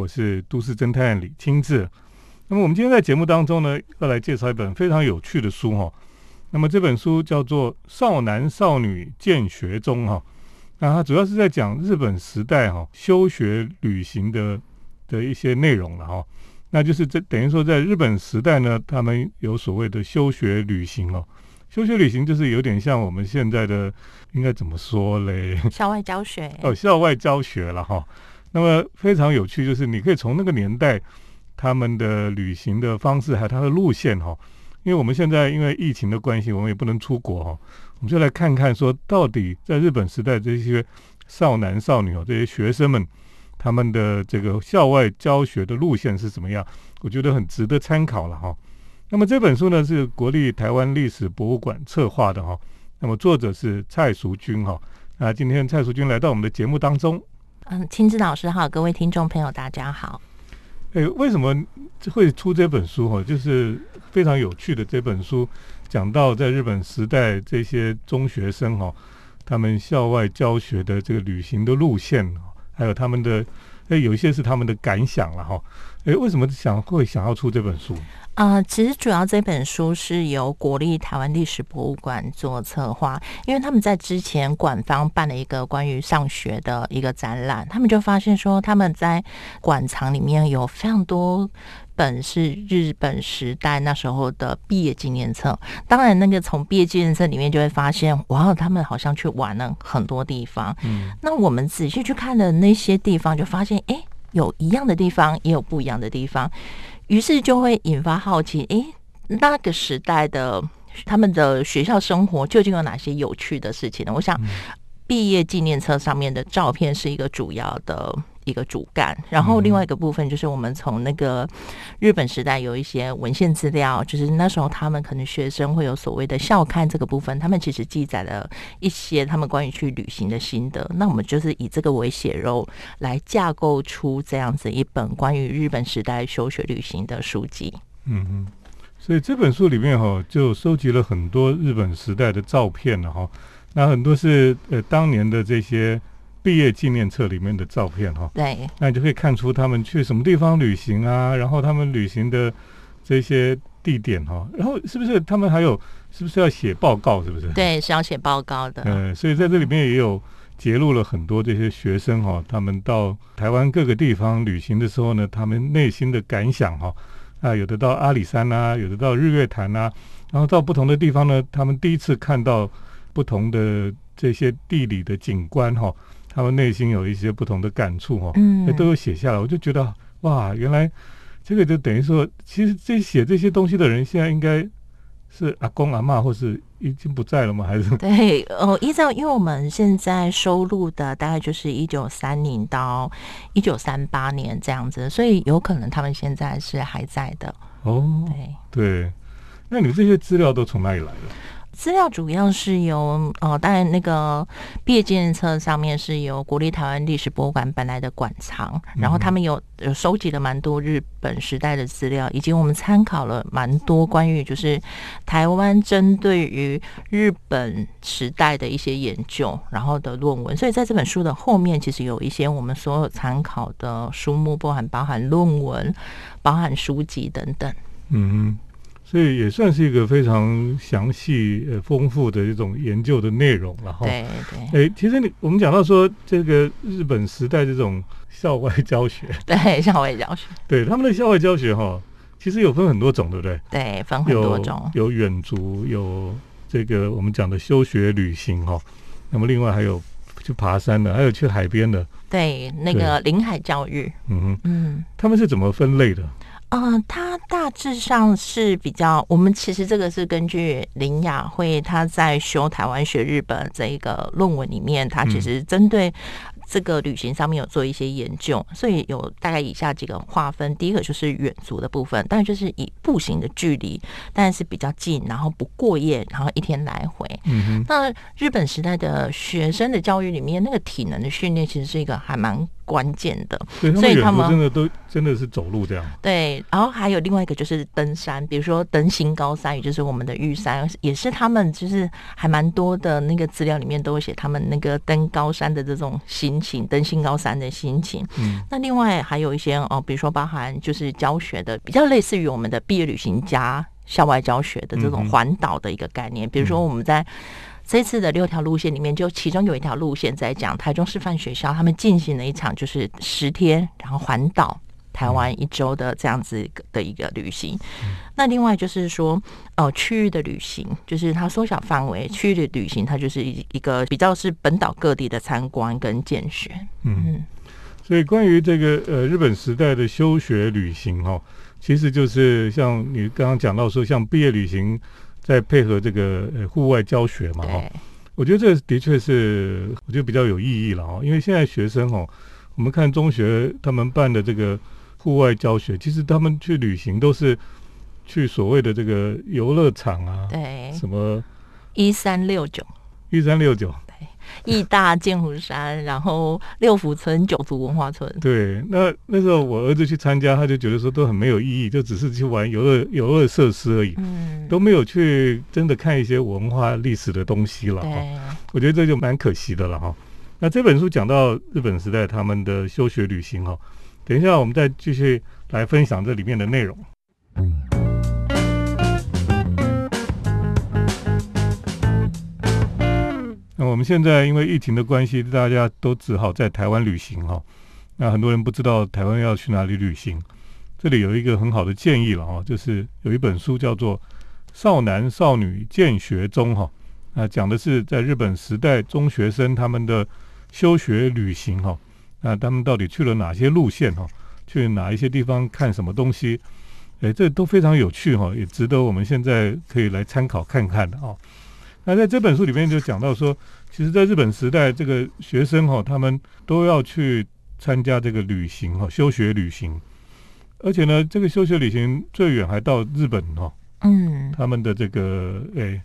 我是都市侦探李清志。那么我们今天在节目当中呢，要来介绍一本非常有趣的书哈。那么这本书叫做《少男少女见学中》哈。那它主要是在讲日本时代哈休学旅行的的一些内容了哈。那就是这等于说在日本时代呢，他们有所谓的休学旅行哦。休学旅行就是有点像我们现在的应该怎么说嘞？校外教学哦，校外教学了哈。那么非常有趣，就是你可以从那个年代他们的旅行的方式还有他的路线哈。因为我们现在因为疫情的关系，我们也不能出国哈，我们就来看看说到底在日本时代这些少男少女哦，这些学生们他们的这个校外教学的路线是怎么样？我觉得很值得参考了哈。那么这本书呢是国立台湾历史博物馆策划的哈，那么作者是蔡淑君哈。那今天蔡淑君来到我们的节目当中，嗯，亲子老师好，各位听众朋友大家好。哎，为什么会出这本书哈？就是非常有趣的这本书，讲到在日本时代这些中学生哈，他们校外教学的这个旅行的路线，还有他们的哎有一些是他们的感想了哈。诶，为什么想会想要出这本书？啊，其实主要这本书是由国立台湾历史博物馆做策划，因为他们在之前馆方办了一个关于上学的一个展览，他们就发现说他们在馆藏里面有非常多本是日本时代那时候的毕业纪念册。当然，那个从毕业纪念册里面就会发现，哇，他们好像去玩了很多地方。嗯，那我们仔细去看的那些地方，就发现，哎，有一样的地方，也有不一样的地方。于是就会引发好奇，诶，那个时代的他们的学校生活究竟有哪些有趣的事情呢？我想，毕业纪念册上面的照片是一个主要的一个主干，然后另外一个部分就是我们从那个日本时代有一些文献资料，就是那时候他们可能学生会有所谓的校刊这个部分，他们其实记载了一些他们关于去旅行的心得。那我们就是以这个为血肉来架构出这样子一本关于日本时代休学旅行的书籍。嗯嗯，所以这本书里面哈就收集了很多日本时代的照片了哈。那很多是呃当年的这些毕业纪念册里面的照片哈，对，那你就可以看出他们去什么地方旅行啊，然后他们旅行的这些地点哈，然后是不是他们还有是不是要写报告？是不是？对，是要写报告的。嗯，所以在这里面也有揭露了很多这些学生哈，他们到台湾各个地方旅行的时候呢，他们内心的感想哈，啊，有的到阿里山啊，有的到日月潭啊，然后到不同的地方呢，他们第一次看到。不同的这些地理的景观哈，他们内心有一些不同的感触哈，嗯，都有写下来。我就觉得哇，原来这个就等于说，其实这写这些东西的人，现在应该是阿公阿妈，或是已经不在了吗？还是对哦，依照因为我们现在收录的大概就是一九三零到一九三八年这样子，所以有可能他们现在是还在的哦。对对，那你这些资料都从哪里来的？资料主要是由呃，当然那个毕业纪念册上面是由国立台湾历史博物馆本来的馆藏，然后他们有有收集了蛮多日本时代的资料，以及我们参考了蛮多关于就是台湾针对于日本时代的一些研究，然后的论文。所以在这本书的后面，其实有一些我们所有参考的书目，包含包含论文、包含书籍等等。嗯。所以也算是一个非常详细、呃丰富的一种研究的内容了哈。对对。哎，其实你我们讲到说这个日本时代这种校外教学，对校外教学，对他们的校外教学哈，其实有分很多种，对不对？对，分很多种，有远足，有这个我们讲的休学旅行哈。那么另外还有去爬山的，还有去海边的。对，那个临海教育。嗯哼，嗯，他们是怎么分类的？嗯，它大致上是比较，我们其实这个是根据林雅慧她在修台湾学日本这一个论文里面，她其实针对这个旅行上面有做一些研究，所以有大概以下几个划分。第一个就是远足的部分，当然就是以步行的距离，但是比较近，然后不过夜，然后一天来回。嗯那日本时代的学生的教育里面，那个体能的训练其实是一个还蛮。关键的。所以他们真的都真的是走路这样。对，然后还有另外一个就是登山，比如说登新高山，也就是我们的玉山，也是他们就是还蛮多的那个资料里面都会写他们那个登高山的这种心情，登新高山的心情。嗯那另外还有一些哦，比如说包含就是教学的，比较类似于我们的毕业旅行家校外教学的这种环岛的一个概念。比如说我们在这次的六条路线里面，就其中有一条路线在讲台中师范学校他们进行了一场就是十天，然后环岛。台湾一周的这样子的一个旅行，那另外就是说，呃，区域的旅行，就是它缩小范围，区域的旅行，它就是一一个比较是本岛各地的参观跟见学。嗯，嗯，所以关于这个呃日本时代的休学旅行哈、其实就是像你刚刚讲到说，像毕业旅行，再配合这个呃户外教学嘛哈、我觉得这的确是我觉得比较有意义了哈、因为现在学生哦，我们看中学他们办的这个户外教学，其实他们去旅行都是去所谓的这个游乐场啊，对，什么一三六九。一三六九，义大剑湖山，然后六福村、九族文化村。对，那那时候我儿子去参加，他就觉得说都很没有意义，就只是去玩游乐游乐设施而已，嗯，都没有去真的看一些文化历史的东西了哈。对，我觉得这就蛮可惜的了哈。那这本书讲到日本时代他们的休学旅行哈，等一下我们再继续来分享这里面的内容。那我们现在因为疫情的关系，大家都只好在台湾旅行哈。那很多人不知道台湾要去哪里旅行，这里有一个很好的建议了哈，就是有一本书叫做《少男少女见学中》哈。那讲的是在日本时代中学生他们的休学旅行哈，那他们到底去了哪些路线哈？去哪一些地方看什么东西？哎，这都非常有趣哈，也值得我们现在可以来参考看看的哦。那在这本书里面就讲到说，其实在日本时代，这个学生哈，他们都要去参加这个旅行哈，休学旅行，而且呢，这个休学旅行最远还到日本哈，嗯，他们的这个诶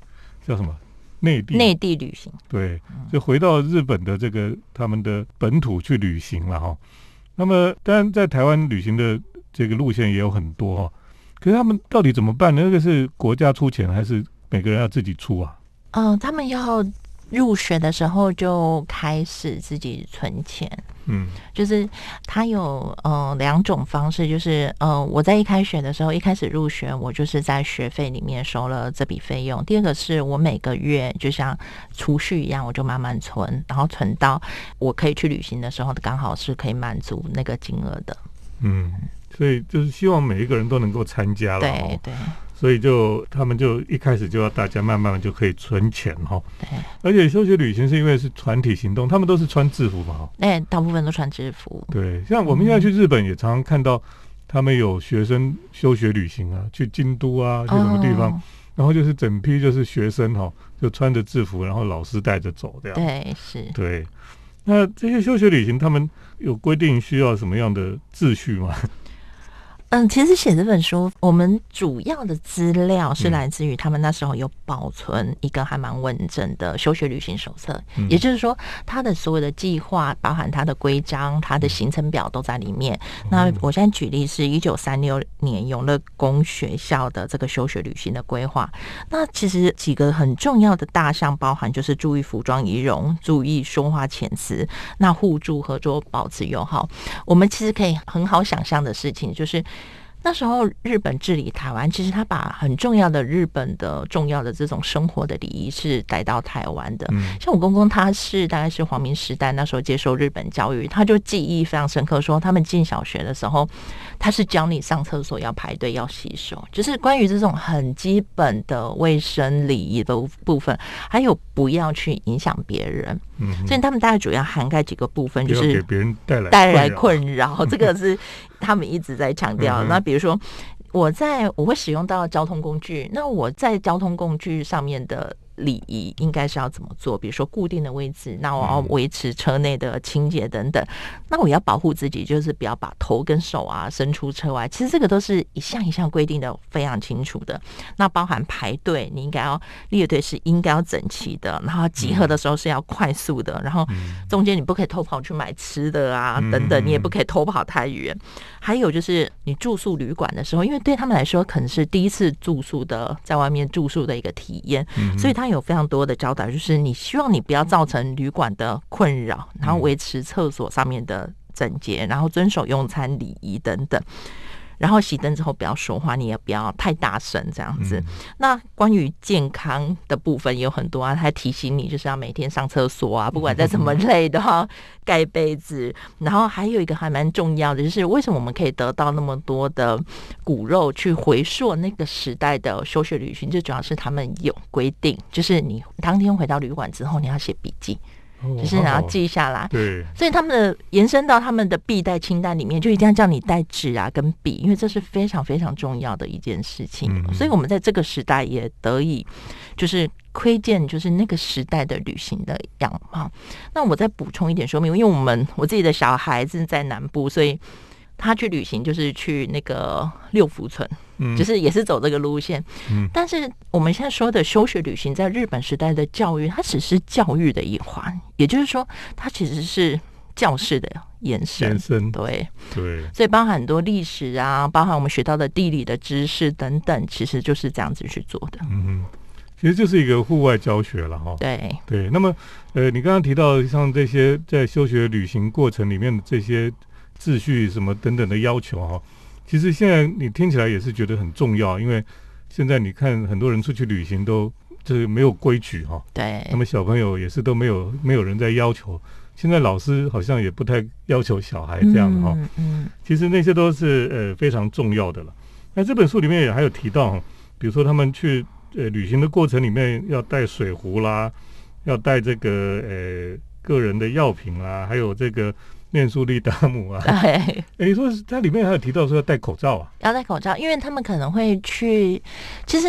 叫什么内地内地旅行，对，就回到日本的这个他们的本土去旅行了哈。那么，当然在台湾旅行的这个路线也有很多哈，可是他们到底怎么办呢？那个是国家出钱，还是每个人要自己出啊？嗯、他们要入学的时候就开始自己存钱。嗯就是他有呃两种方式，就是呃我在一开学的时候，一开始入学，我就是在学费里面收了这笔费用。第二个是我每个月就像储蓄一样，我就慢慢存，然后存到我可以去旅行的时候，刚好是可以满足那个金额的。嗯，所以就是希望每一个人都能够参加了对哦。对所以就他们就一开始就要大家慢慢就可以存钱哈。对，而且休学旅行是因为是团体行动，他们都是穿制服嘛哈。那大部分都穿制服。对，像我们现在去日本也常常看到，他们有学生休学旅行啊，去京都啊，去什么地方，哦然后就是整批就是学生哈、就穿着制服，然后老师带着走这样。对，是。对，那这些休学旅行，他们有规定需要什么样的秩序吗？嗯，其实写这本书，我们主要的资料是嗯来自于他们那时候有保存一个还蛮完整的休学旅行手册，嗯也就是说，他的所有的计划，包含他的规章、他的行程表都在里面。那我现在举例是一九三六年永乐宫学校的这个休学旅行的规划。那其实几个很重要的大项，包含就是注意服装仪容，注意说话遣词，那互助合作，保持友好。我们其实可以很好想象的事情，就是那时候日本治理台湾，其实他把很重要的日本的重要的这种生活的礼仪是带到台湾的。嗯像我公公他是大概是皇明时代那时候接受日本教育，他就记忆非常深刻，说他们进小学的时候，他是教你上厕所要排队要洗手，就是关于这种很基本的卫生礼仪的部分，还有不要去影响别人。嗯，所以他们大概主要涵盖几个部分，就是给别人带来带来困扰，这个是他们一直在强调。嗯那比如说，我在我会使用到交通工具，那我在交通工具上面的礼仪应该是要怎么做？比如说固定的位置，那我要维持车内的清洁等等。那我要保护自己，就是不要把头跟手啊伸出车外。其实这个都是一项一项规定的非常清楚的。那包含排队，你应该要列队是应该要整齐的，然后集合的时候是要快速的，然后中间你不可以偷跑去买吃的啊等等，你也不可以偷跑太远。还有就是你住宿旅馆的时候，因为对他们来说可能是第一次住宿的，在外面住宿的一个体验，所以他有非常多的教导，就是你希望你不要造成旅馆的困扰，然后维持厕所上面的整洁，然后遵守用餐礼仪等等。然后熄灯之后不要说话，你也不要太大声，这样子。那关于健康的部分有很多啊，他提醒你就是要每天上厕所啊，不管再怎么累的哈，盖被子。然后还有一个还蛮重要的，就是为什么我们可以得到那么多的骨肉去回溯那个时代的休学旅行，最主要是他们有规定，就是你当天回到旅馆之后，你要写笔记。就是然后记下来，对，所以他们的延伸到他们的必带清单里面，就一定要叫你带纸啊跟笔，因为这是非常非常重要的一件事情。所以我们在这个时代也得以就是窥见，就是那个时代的旅行的样貌。那我再补充一点说明，因为我们我自己的小孩子在南部，所以。他去旅行就是去那个六福村，嗯，就是也是走这个路线，嗯。但是我们现在说的休学旅行，在日本时代的教育，它只是教育的一环，也就是说，它其实是教室的延伸，延伸，对对。所以包含很多历史啊，包含我们学到的地理的知识等等，其实就是这样子去做的。嗯，其实就是一个户外教学了哈。对对。那么，呃，你刚刚提到像这些在休学旅行过程里面的这些。秩序什么等等的要求哈，其实现在你听起来也是觉得很重要，因为现在你看很多人出去旅行都就是没有规矩哈。对。那么小朋友也是都没有没有人在要求，现在老师好像也不太要求小孩这样的哈。嗯嗯。其实那些都是呃非常重要的了。那这本书里面也还有提到，比如说他们去呃旅行的过程里面要带水壶啦，要带这个呃个人的药品啦，还有这个。念书利达姆啊，对，哎，你说它里面还有提到说要戴口罩啊，要戴口罩，因为他们可能会去，其实。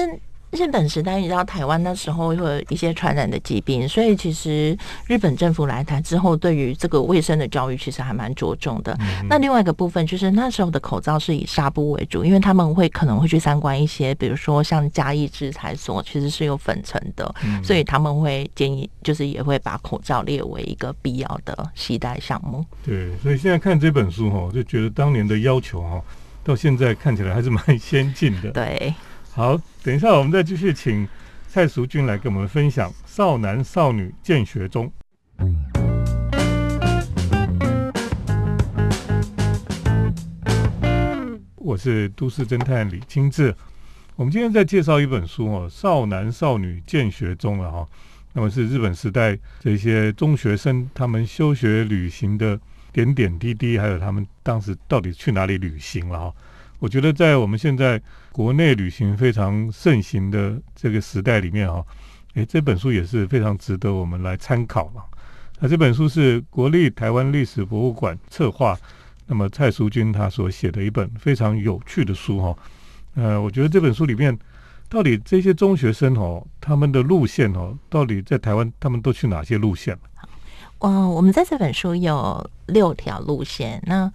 日本时代，你知道台湾那时候会有一些传染的疾病，所以其实日本政府来台之后，对于这个卫生的教育其实还蛮着重的。那另外一个部分就是那时候的口罩是以纱布为主，因为他们会可能会去参观一些，比如说像嘉义制裁所，其实是有粉尘的，所以他们会建议，就是也会把口罩列为一个必要的携带项目。对，所以现在看这本书哈，就觉得当年的要求哈，到现在看起来还是蛮先进的。对。好，等一下，我们再继续请蔡淑君来跟我们分享《少男少女见学中》。我是都市侦探李清志，我们今天在介绍一本书哦，《少男少女见学中》了哈。那么是日本时代这些中学生他们休学旅行的点点滴滴，还有他们当时到底去哪里旅行了哈。我觉得在我们现在国内旅行非常盛行的这个时代里面哈，诶，这本书也是非常值得我们来参考嘛。那这本书是国立台湾历史博物馆策划，那么蔡淑君他所写的一本非常有趣的书哈。呃，我觉得这本书里面到底这些中学生哦，他们的路线哦，到底在台湾他们都去哪些路线？嗯，我们在这本书有六条路线，那。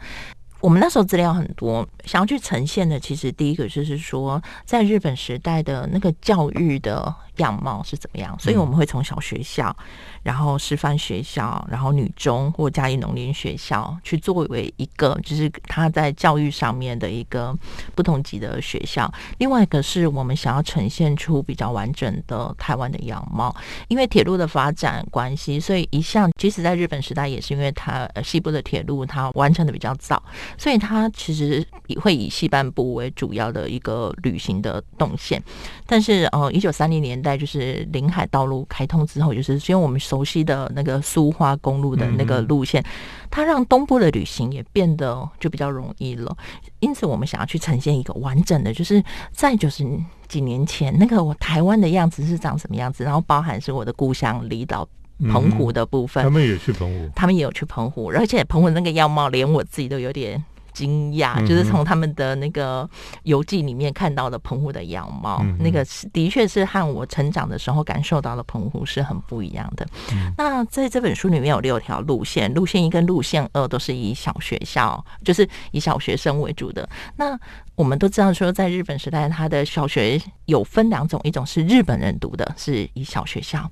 我们那时候资料很多，想要去呈现的，其实第一个就是说，在日本时代的那个教育的样貌是怎么样，所以我们会从小学校。然后师范学校，然后女中或嘉义农林学校，去作为一个就是他在教育上面的一个不同级的学校。另外一个是我们想要呈现出比较完整的台湾的样貌，因为铁路的发展关系，所以一向即使在日本时代，也是因为它西部的铁路它完成的比较早，所以它其实会以西半部为主要的一个旅行的动线。但是呃，一九三零年代就是临海道路开通之后，就是因为我们。熟悉的那个苏花公路的那个路线，它让东部的旅行也变得就比较容易了。因此，我们想要去呈现一个完整的，就是在就是几年前那个我台湾的样子是长什么样子，然后包含是我的故乡离岛澎湖的部分。他们也去澎湖，他们也有去澎湖，而且澎湖那个样貌，连我自己都有点。惊讶，嗯就是从他们的那个游记里面看到的澎湖的样貌，嗯那个是的确是和我成长的时候感受到的澎湖是很不一样的。嗯那在这本书里面有六条路线，路线一跟路线二都是以小学校，就是以小学生为主的。那我们都知道说，在日本时代，他的小学有分两种，一种是日本人读的，是以小学校。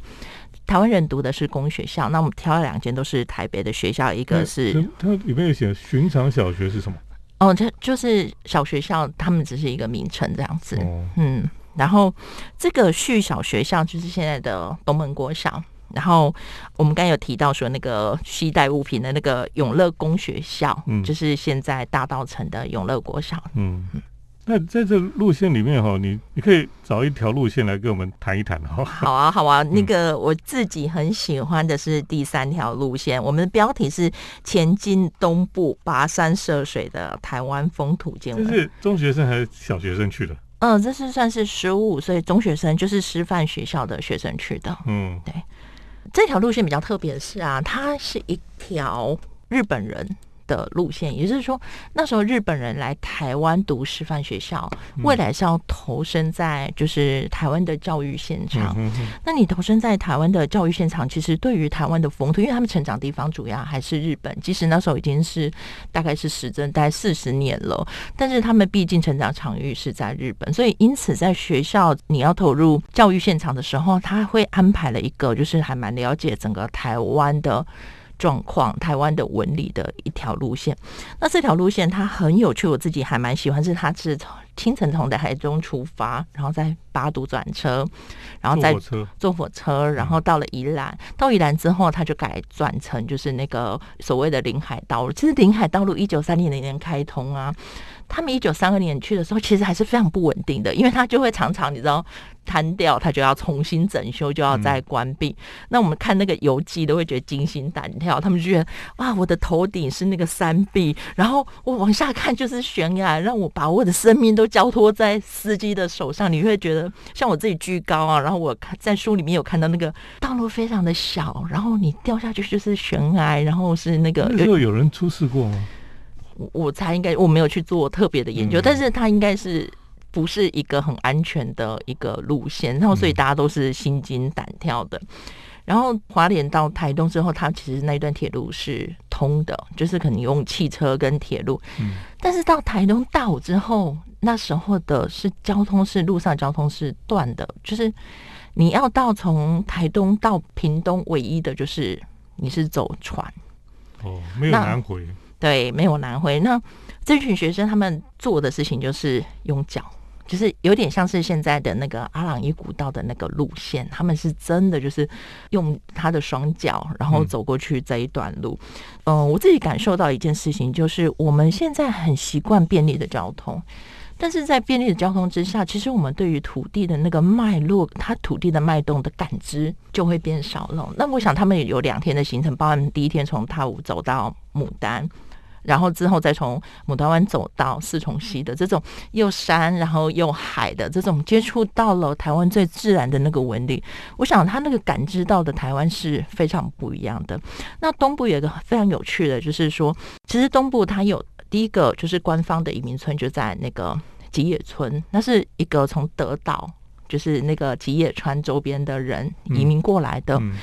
台湾人读的是公学校，那我们挑了两间都是台北的学校，一个是它它里面有写寻常小学是什么？哦，这就是小学校，他们只是一个名称这样子。哦，嗯，然后这个旭小学校就是现在的东门国小。然后我们刚才有提到说，那个携带物品的那个永乐公学校，嗯就是现在大道城的永乐国小。嗯。那在这路线里面哈，你你可以找一条路线来跟我们谈一谈哈。好啊，好啊，嗯那个我自己很喜欢的是第三条路线，我们的标题是前进东部跋山涉水的台湾风土见闻。这是中学生还是小学生去的？嗯，这是算是十五岁中学生，就是师范学校的学生去的。嗯对这条路线比较特别的是啊，它是一条日本人的路线，也就是说，那时候日本人来台湾读师范学校，嗯未来是要投身在就是台湾的教育现场。嗯哼那你投身在台湾的教育现场，其实对于台湾的风土，因为他们成长地方主要还是日本，即使那时候已经是大概是时针大概四十年了，但是他们毕竟成长场域是在日本，所以因此在学校你要投入教育现场的时候，他会安排了一个就是还蛮了解整个台湾的。状况，台湾的文理的一条路线，那这条路线它很有趣，我自己还蛮喜欢，是它是从清晨从台中出发，然后在八堵转车，然后再坐火车，坐火车，然后到了宜兰，到宜兰之后，它就改转成就是那个所谓的临海道路。其实临海道路一九三零年开通啊，他们一九三二年去的时候，其实还是非常不稳定的，因为他就会常常你知道瘫掉，他就要重新整修，就要再关闭。那我们看那个游记都会觉得惊心胆跳，他们就觉得哇，我的头顶是那个山壁，然后我往下看就是悬崖，让我把我的生命都交托在司机的手上，你会觉得像我自己居高啊，然后我看在书里面有看到那个道路非常的小，然后你掉下去就是悬崖，然后是那个那时候有人出事过吗？我我猜应该我没有去做特别的研究，嗯但是它应该是不是一个很安全的一个路线，然后所以嗯大家都是心惊胆跳的。然后华联到台东之后，它其实那一段铁路是通的，就是可能用汽车跟铁路。嗯但是到台东大武之后，那时候的是交通是路上交通是断的，就是你要到从台东到屏东，唯一的就是你是走船。哦，没有那南回，对，没有南回。那这群学生他们做的事情就是用脚，就是有点像是现在的那个阿朗伊古道的那个路线，他们是真的就是用他的双脚，然后嗯走过去这一段路。嗯、我自己感受到一件事情，就是我们现在很习惯便利的交通。但是在便利的交通之下，其实我们对于土地的那个脉络，它土地的脉动的感知就会变少了。那我想他们也有两天的行程，包含第一天从塔武走到牡丹，然后之后再从牡丹湾走到四重溪的这种又山然后又海的这种接触到了台湾最自然的那个纹理，我想他那个感知到的台湾是非常不一样的。那东部有一个非常有趣的，就是说，其实东部它有第一个就是官方的移民村就在那个吉野村，那是一个从德岛。就是那个吉野川周边的人移民过来的，嗯，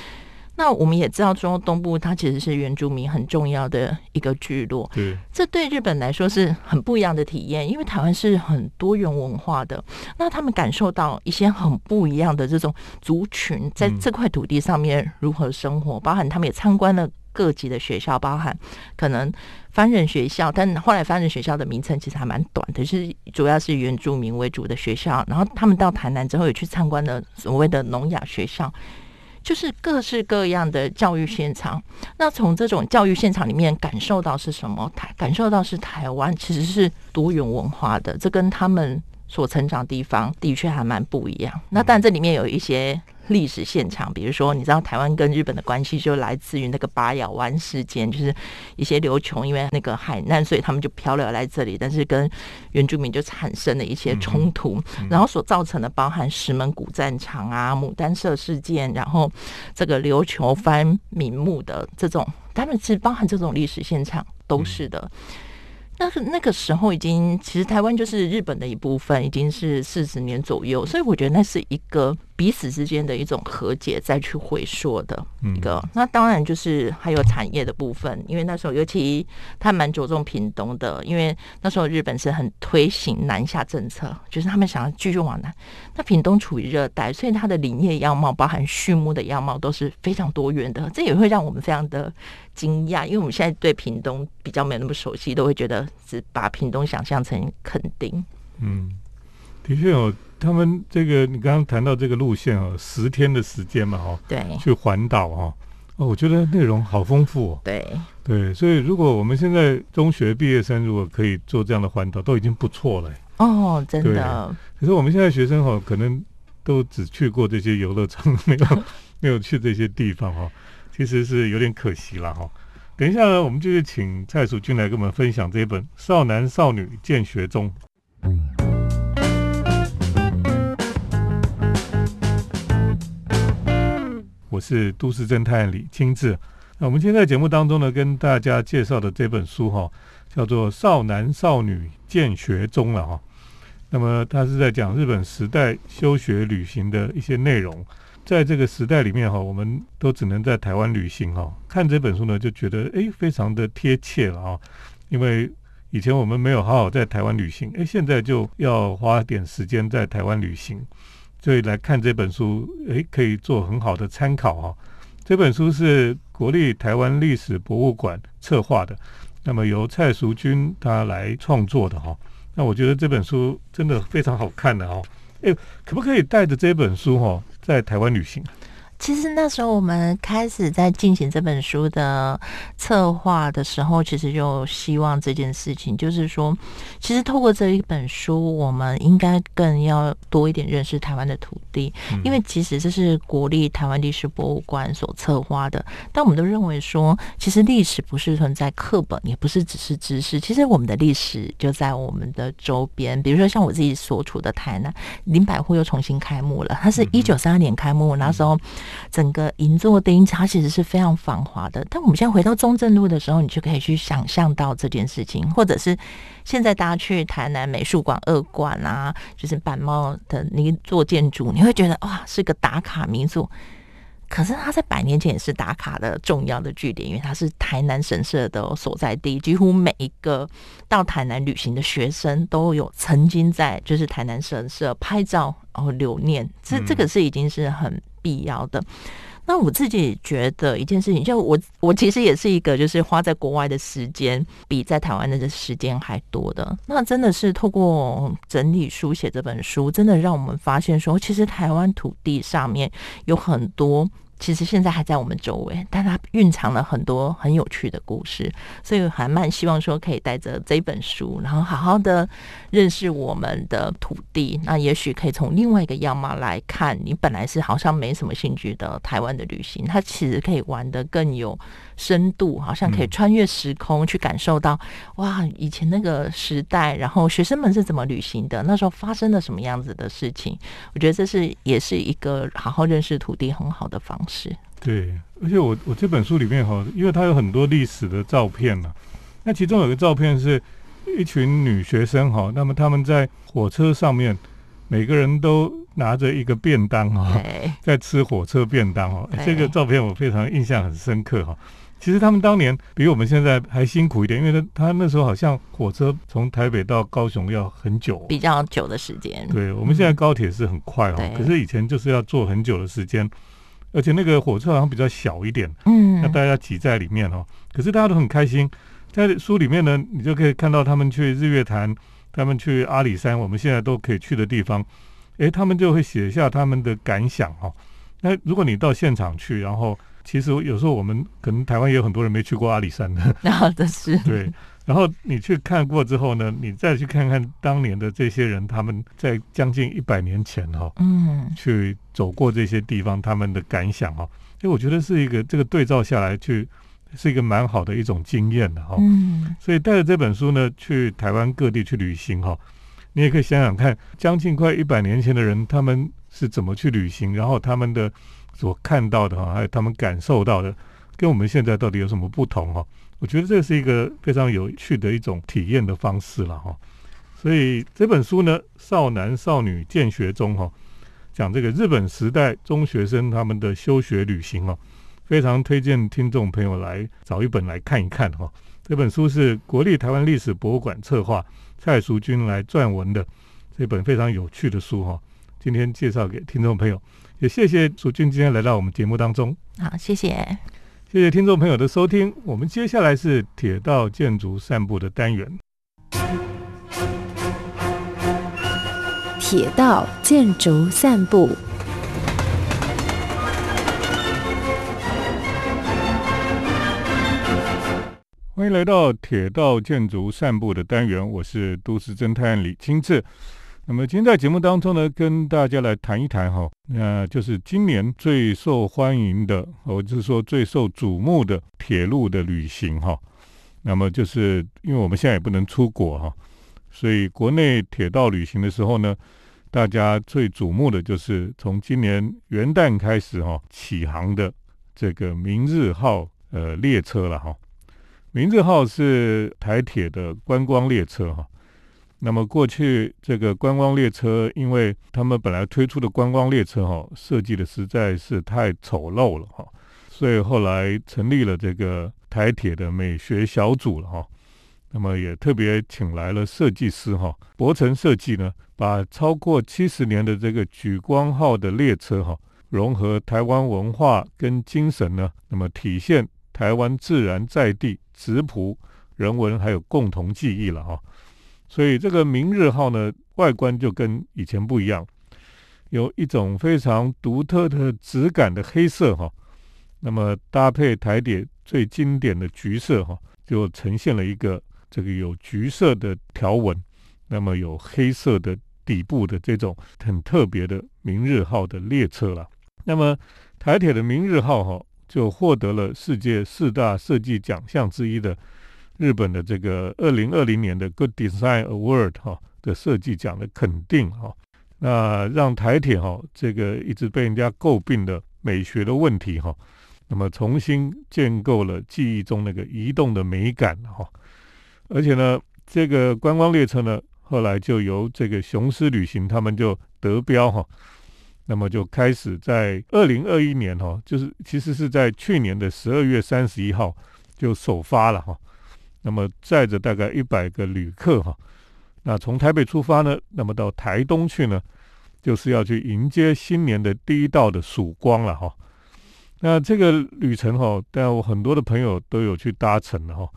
那我们也知道中东部它其实是原住民很重要的一个聚落，对，这对日本来说是很不一样的体验，因为台湾是很多元文化的，那他们感受到一些很不一样的这种族群在嗯。这块土地上面如何生活，包含他们也参观了各级的学校，包含可能番人学校，但后来番人学校的名称其实还蛮短的，是主要是原住民为主的学校，然后他们到台南之后也去参观了所谓的聋哑学校。就是各式各样的教育现场，那从这种教育现场里面感受到是什么？台感受到是台湾其实是多元文化的，这跟他们所成长地方的确还蛮不一样。那但这里面有一些历史现场，比如说你知道台湾跟日本的关系就来自于那个八咬湾事件，就是一些琉球因为那个海难，所以他们就漂流来这里，但是跟原住民就产生了一些冲突，然后所造成的包含石门古战场啊、牡丹社事件，然后这个琉球翻民墓的这种，他们是包含这种历史现场都是的。那个那个时候已经，其实台湾就是日本的一部分，已经是四十年左右，所以我觉得那是一个彼此之间的一种和解，再去回说的一个。那当然就是还有产业的部分，因为那时候尤其他蛮着重屏东的，因为那时候日本是很推行南下政策，就是他们想要继续往南。那屏东处于热带，所以它的林业样貌，包含畜牧的样貌都是非常多元的，这也会让我们非常的。惊讶，因为我们现在对屏东比较没那么熟悉，都会觉得只把屏东想象成垦丁。嗯，的确哦，他们这个你刚刚谈到这个路线哦，十天的时间嘛，哈，对，去环岛哈，哦，我觉得内容好丰富哦。对对，所以如果我们现在中学毕业生如果可以做这样的环岛，都已经不错了。哦，真的。可是我们现在学生哈，可能都只去过这些游乐场，没有 没有去这些地方哈。其实是有点可惜了哈。等一下呢，我们就是请蔡淑君来跟我们分享这一本《少男少女见学中》。我是都市侦探李清志。那我们今天在节目当中呢，跟大家介绍的这本书哈，叫做《少男少女见学中》了哈。那么它是在讲日本时代休学旅行的一些内容。在这个时代里面哈，我们都只能在台湾旅行哈。看这本书呢，就觉得哎，非常的贴切了啊。因为以前我们没有好好在台湾旅行，哎，现在就要花点时间在台湾旅行，对来看这本书，诶，可以做很好的参考哈。这本书是国立台湾历史博物馆策划的，那么由蔡淑君他来创作的哈。那我觉得这本书真的非常好看的哈。诶，可不可以带着这本书哈？在台湾旅行。其实那时候我们开始在进行这本书的策划的时候，其实就希望这件事情，就是说，其实透过这一本书，我们应该更要多一点认识台湾的土地，因为其实这是国立台湾历史博物馆所策划的。但我们都认为说，其实历史不是存在课本，也不是只是知识，其实我们的历史就在我们的周边。比如说像我自己所处的台南，林百户又重新开幕了，它是一九三二年开幕，那时候。整个银座丁，它其实是非常繁华的。但我们现在回到中正路的时候，你就可以去想象到这件事情，或者是现在大家去台南美术馆二馆啊，就是板帽的那一座建筑，你会觉得哇，是个打卡民宿。可是它在百年前也是打卡的重要的据点，因为它是台南神社的所在地，几乎每一个到台南旅行的学生都有曾经在就是台南神社拍照然后留念。这这个是已经是很。必要的。那我自己觉得一件事情，就我我其实也是一个，就是花在国外的时间比在台湾的时间还多的。那真的是透过整理书写这本书，真的让我们发现说，其实台湾土地上面有很多。其实现在还在我们周围，但它蕴藏了很多很有趣的故事，所以还蛮希望说可以带着这本书，然后好好的认识我们的土地。那也许可以从另外一个样貌来看，你本来是好像没什么兴趣的台湾的旅行，它其实可以玩的更有。深度好像可以穿越时空去感受到，哇，以前那个时代，然后学生们是怎么旅行的？那时候发生了什么样子的事情？我觉得这是也是一个好好认识土地很好的方式。对，而且我我这本书里面哈，因为它有很多历史的照片嘛，那其中有个照片是一群女学生哈，那么他们在火车上面，每个人都拿着一个便当哈，在吃火车便当哈，这个照片我非常印象很深刻哈。其实他们当年比我们现在还辛苦一点，因为他他那时候好像火车从台北到高雄要很久，比较久的时间。对，我们现在高铁是很快哦，可是以前就是要坐很久的时间，而且那个火车好像比较小一点，嗯，那大家挤在里面哦。可是大家都很开心，在书里面呢，你就可以看到他们去日月潭，他们去阿里山，我们现在都可以去的地方，诶，他们就会写下他们的感想哈。那如果你到现场去，然后其实有时候我们可能台湾也有很多人没去过阿里山的，那的是对。然后你去看过之后呢，你再去看看当年的这些人，他们在将近一百年前哈，嗯，去走过这些地方，他们的感想哈，因为我觉得是一个这个对照下来去是一个蛮好的一种经验的哈。嗯，所以带着这本书呢，去台湾各地去旅行哈，你也可以想想看，将近快一百年前的人，他们是怎么去旅行，然后他们的。所看到的哈，还有他们感受到的，跟我们现在到底有什么不同哈？我觉得这是一个非常有趣的一种体验的方式了哈。所以这本书呢，《少男少女见学中》哈，讲这个日本时代中学生他们的休学旅行哦，非常推荐听众朋友来找一本来看一看哈。这本书是国立台湾历史博物馆策划蔡淑君来撰文的这本非常有趣的书哈。今天介绍给听众朋友，也谢谢楚俊今天来到我们节目当中。好，谢谢。谢谢听众朋友的收听，我们接下来是铁道建筑散步的单元。铁道建筑散步，欢迎来到铁道建筑散步的单元，我是都市侦探李清志。那么今天在节目当中呢，跟大家来谈一谈哈，那就是今年最受欢迎的，或者是说最受瞩目的铁路的旅行哈。那么就是因为我们现在也不能出国哈，所以国内铁道旅行的时候呢，大家最瞩目的就是从今年元旦开始哈起航的这个明日号呃列车了哈。明日号是台铁的观光列车哈。那么过去这个观光列车，因为他们本来推出的观光列车哈，设计的实在是太丑陋了哈，所以后来成立了这个台铁的美学小组了哈。那么也特别请来了设计师哈，博成设计呢，把超过七十年的这个莒光号的列车哈，融合台湾文化跟精神呢，那么体现台湾自然在地质朴人文还有共同记忆了哈。所以这个明日号呢，外观就跟以前不一样，有一种非常独特的质感的黑色哈，那么搭配台铁最经典的橘色哈，就呈现了一个这个有橘色的条纹，那么有黑色的底部的这种很特别的明日号的列车了。那么台铁的明日号哈，就获得了世界四大设计奖项之一的。日本的这个二零二零年的 Good Design Award 哈的设计奖的肯定哈，那让台铁哈这个一直被人家诟病的美学的问题哈，那么重新建构了记忆中那个移动的美感哈，而且呢，这个观光列车呢，后来就由这个雄狮旅行他们就得标哈，那么就开始在二零二一年哈，就是其实是在去年的十二月三十一号就首发了哈。那么载着大概一百个旅客哈，那从台北出发呢，那么到台东去呢，就是要去迎接新年的第一道的曙光了哈。那这个旅程哈，但我很多的朋友都有去搭乘了哈。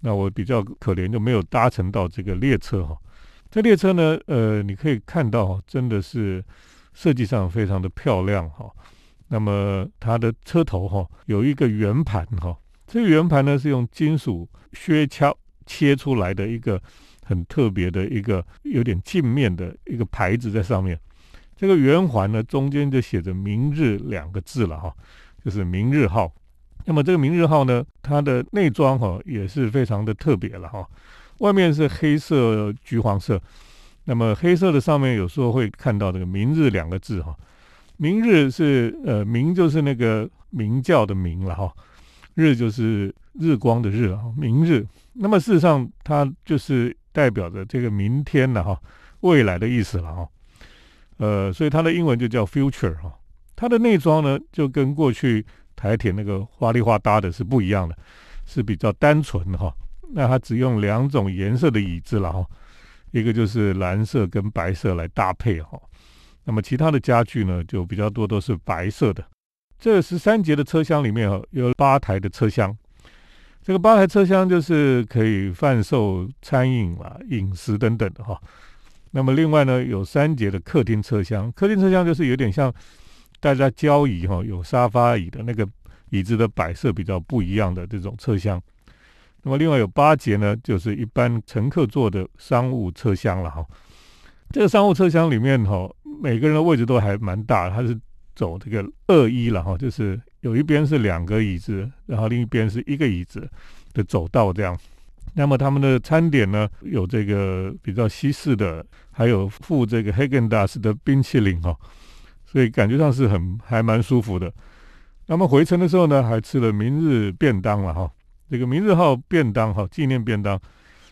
那我比较可怜，就没有搭乘到这个列车哈。这列车呢，呃，你可以看到，真的是设计上非常的漂亮哈。那么它的车头哈，有一个圆盘哈。这个圆盘呢，是用金属削敲切出来的一个很特别的一个有点镜面的一个牌子在上面。这个圆环呢，中间就写着“明日”两个字了哈，就是“明日号”。那么这个“明日号”呢，它的内装哈也是非常的特别了哈。外面是黑色橘黄色，那么黑色的上面有时候会看到这个“明日”两个字哈。明日是呃明就是那个明教的明了哈。日就是日光的日啊，明日。那么事实上，它就是代表着这个明天了哈，未来的意思了哈。呃，所以它的英文就叫 future 哈。它的内装呢，就跟过去台铁那个花里花搭的是不一样的，是比较单纯哈。那它只用两种颜色的椅子了哈，一个就是蓝色跟白色来搭配哈。那么其他的家具呢，就比较多都是白色的。这十三节的车厢里面哦，有八台的车厢。这个八台车厢就是可以贩售餐饮啊、饮食等等的哈。那么另外呢，有三节的客厅车厢。客厅车厢就是有点像大家交椅哈，有沙发椅的那个椅子的摆设比较不一样的这种车厢。那么另外有八节呢，就是一般乘客坐的商务车厢了哈。这个商务车厢里面哈，每个人的位置都还蛮大，它是。走这个二一了哈，就是有一边是两个椅子，然后另一边是一个椅子的走道这样。那么他们的餐点呢，有这个比较西式的，还有附这个黑根达斯的冰淇淋哈，所以感觉上是很还蛮舒服的。那么回程的时候呢，还吃了明日便当了哈，这个明日号便当哈，纪念便当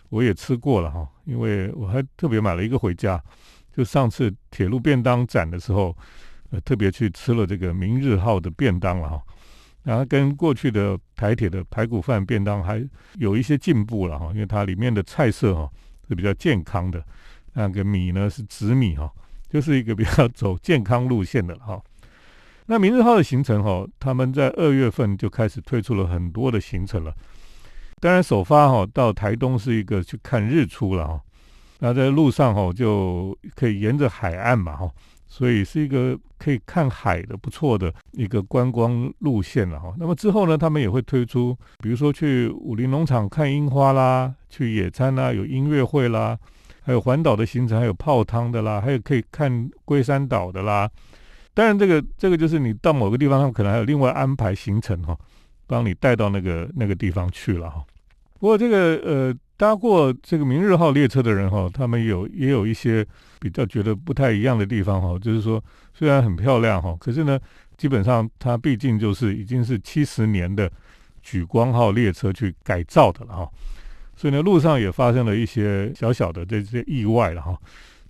我也吃过了哈，因为我还特别买了一个回家。就上次铁路便当展的时候，呃，特别去吃了这个明日号的便当了哈。然后跟过去的台铁的排骨饭便当还有一些进步了哈，因为它里面的菜色哈是比较健康的，那个米呢是紫米哈，就是一个比较走健康路线的哈。那明日号的行程哈，他们在二月份就开始推出了很多的行程了。当然首发哈到台东是一个去看日出了哈，那在路上哈就可以沿着海岸嘛哈，所以是一个可以看海的不错的一个观光路线了哈。那么之后呢，他们也会推出，比如说去武林农场看樱花啦，去野餐啦，有音乐会啦，还有环岛的行程，还有泡汤的啦，还有可以看龟山岛的啦。当然，这个这个就是你到某个地方，他们可能还有另外安排行程哈，帮你带到那个那个地方去了哈。不过这个呃，搭过这个明日号列车的人哈，他们有也有一些比较觉得不太一样的地方哈，就是说虽然很漂亮哈，可是呢，基本上它毕竟就是已经是七十年的莒光号列车去改造的了哈，所以呢，路上也发生了一些小小的这些意外了哈。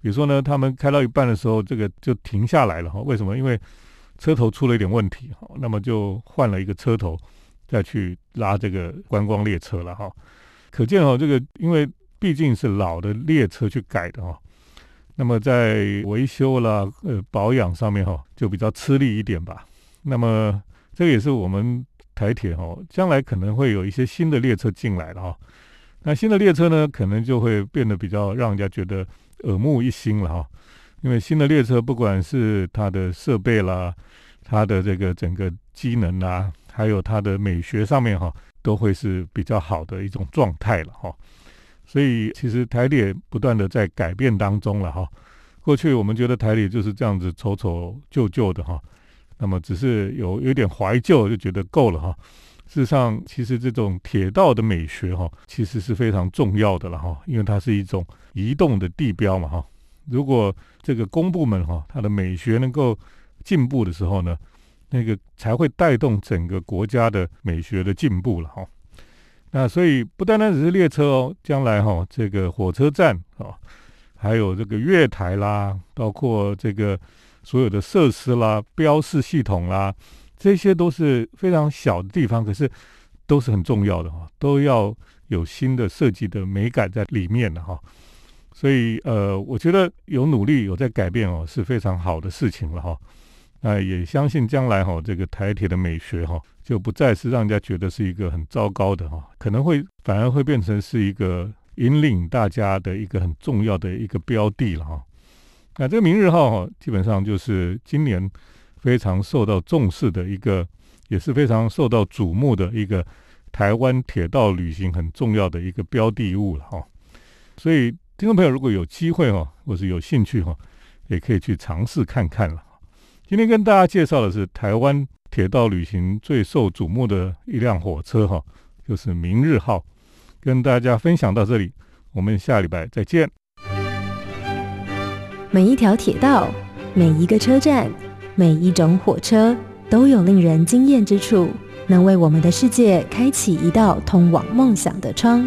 比如说呢，他们开到一半的时候，这个就停下来了哈。为什么？因为车头出了一点问题哈，那么就换了一个车头，再去拉这个观光列车了哈。可见哦，这个因为毕竟是老的列车去改的哈，那么在维修啦、呃保养上面哈，就比较吃力一点吧。那么这个也是我们台铁哈，将来可能会有一些新的列车进来了哈。那新的列车呢，可能就会变得比较让人家觉得。耳目一新了哈，因为新的列车不管是它的设备啦，它的这个整个机能啊，还有它的美学上面哈，都会是比较好的一种状态了哈。所以其实台铁不断的在改变当中了哈。过去我们觉得台铁就是这样子丑丑旧旧的哈，那么只是有有点怀旧就觉得够了哈。事实上，其实这种铁道的美学哈，其实是非常重要的了哈，因为它是一种移动的地标嘛哈。如果这个公部门哈，它的美学能够进步的时候呢，那个才会带动整个国家的美学的进步了哈。那所以不单单只是列车哦，将来哈，这个火车站啊，还有这个月台啦，包括这个所有的设施啦、标示系统啦。这些都是非常小的地方，可是都是很重要的哈，都要有新的设计的美感在里面的哈。所以呃，我觉得有努力有在改变哦，是非常好的事情了哈。那也相信将来哈，这个台铁的美学哈，就不再是让人家觉得是一个很糟糕的哈，可能会反而会变成是一个引领大家的一个很重要的一个标的了哈。那这个明日号哈，基本上就是今年。非常受到重视的一个，也是非常受到瞩目的一个台湾铁道旅行很重要的一个标的物了哈。所以听众朋友如果有机会哈，或是有兴趣哈，也可以去尝试看看了。今天跟大家介绍的是台湾铁道旅行最受瞩目的一辆火车哈，就是明日号。跟大家分享到这里，我们下礼拜再见。每一条铁道，每一个车站。每一种火车都有令人惊艳之处，能为我们的世界开启一道通往梦想的窗。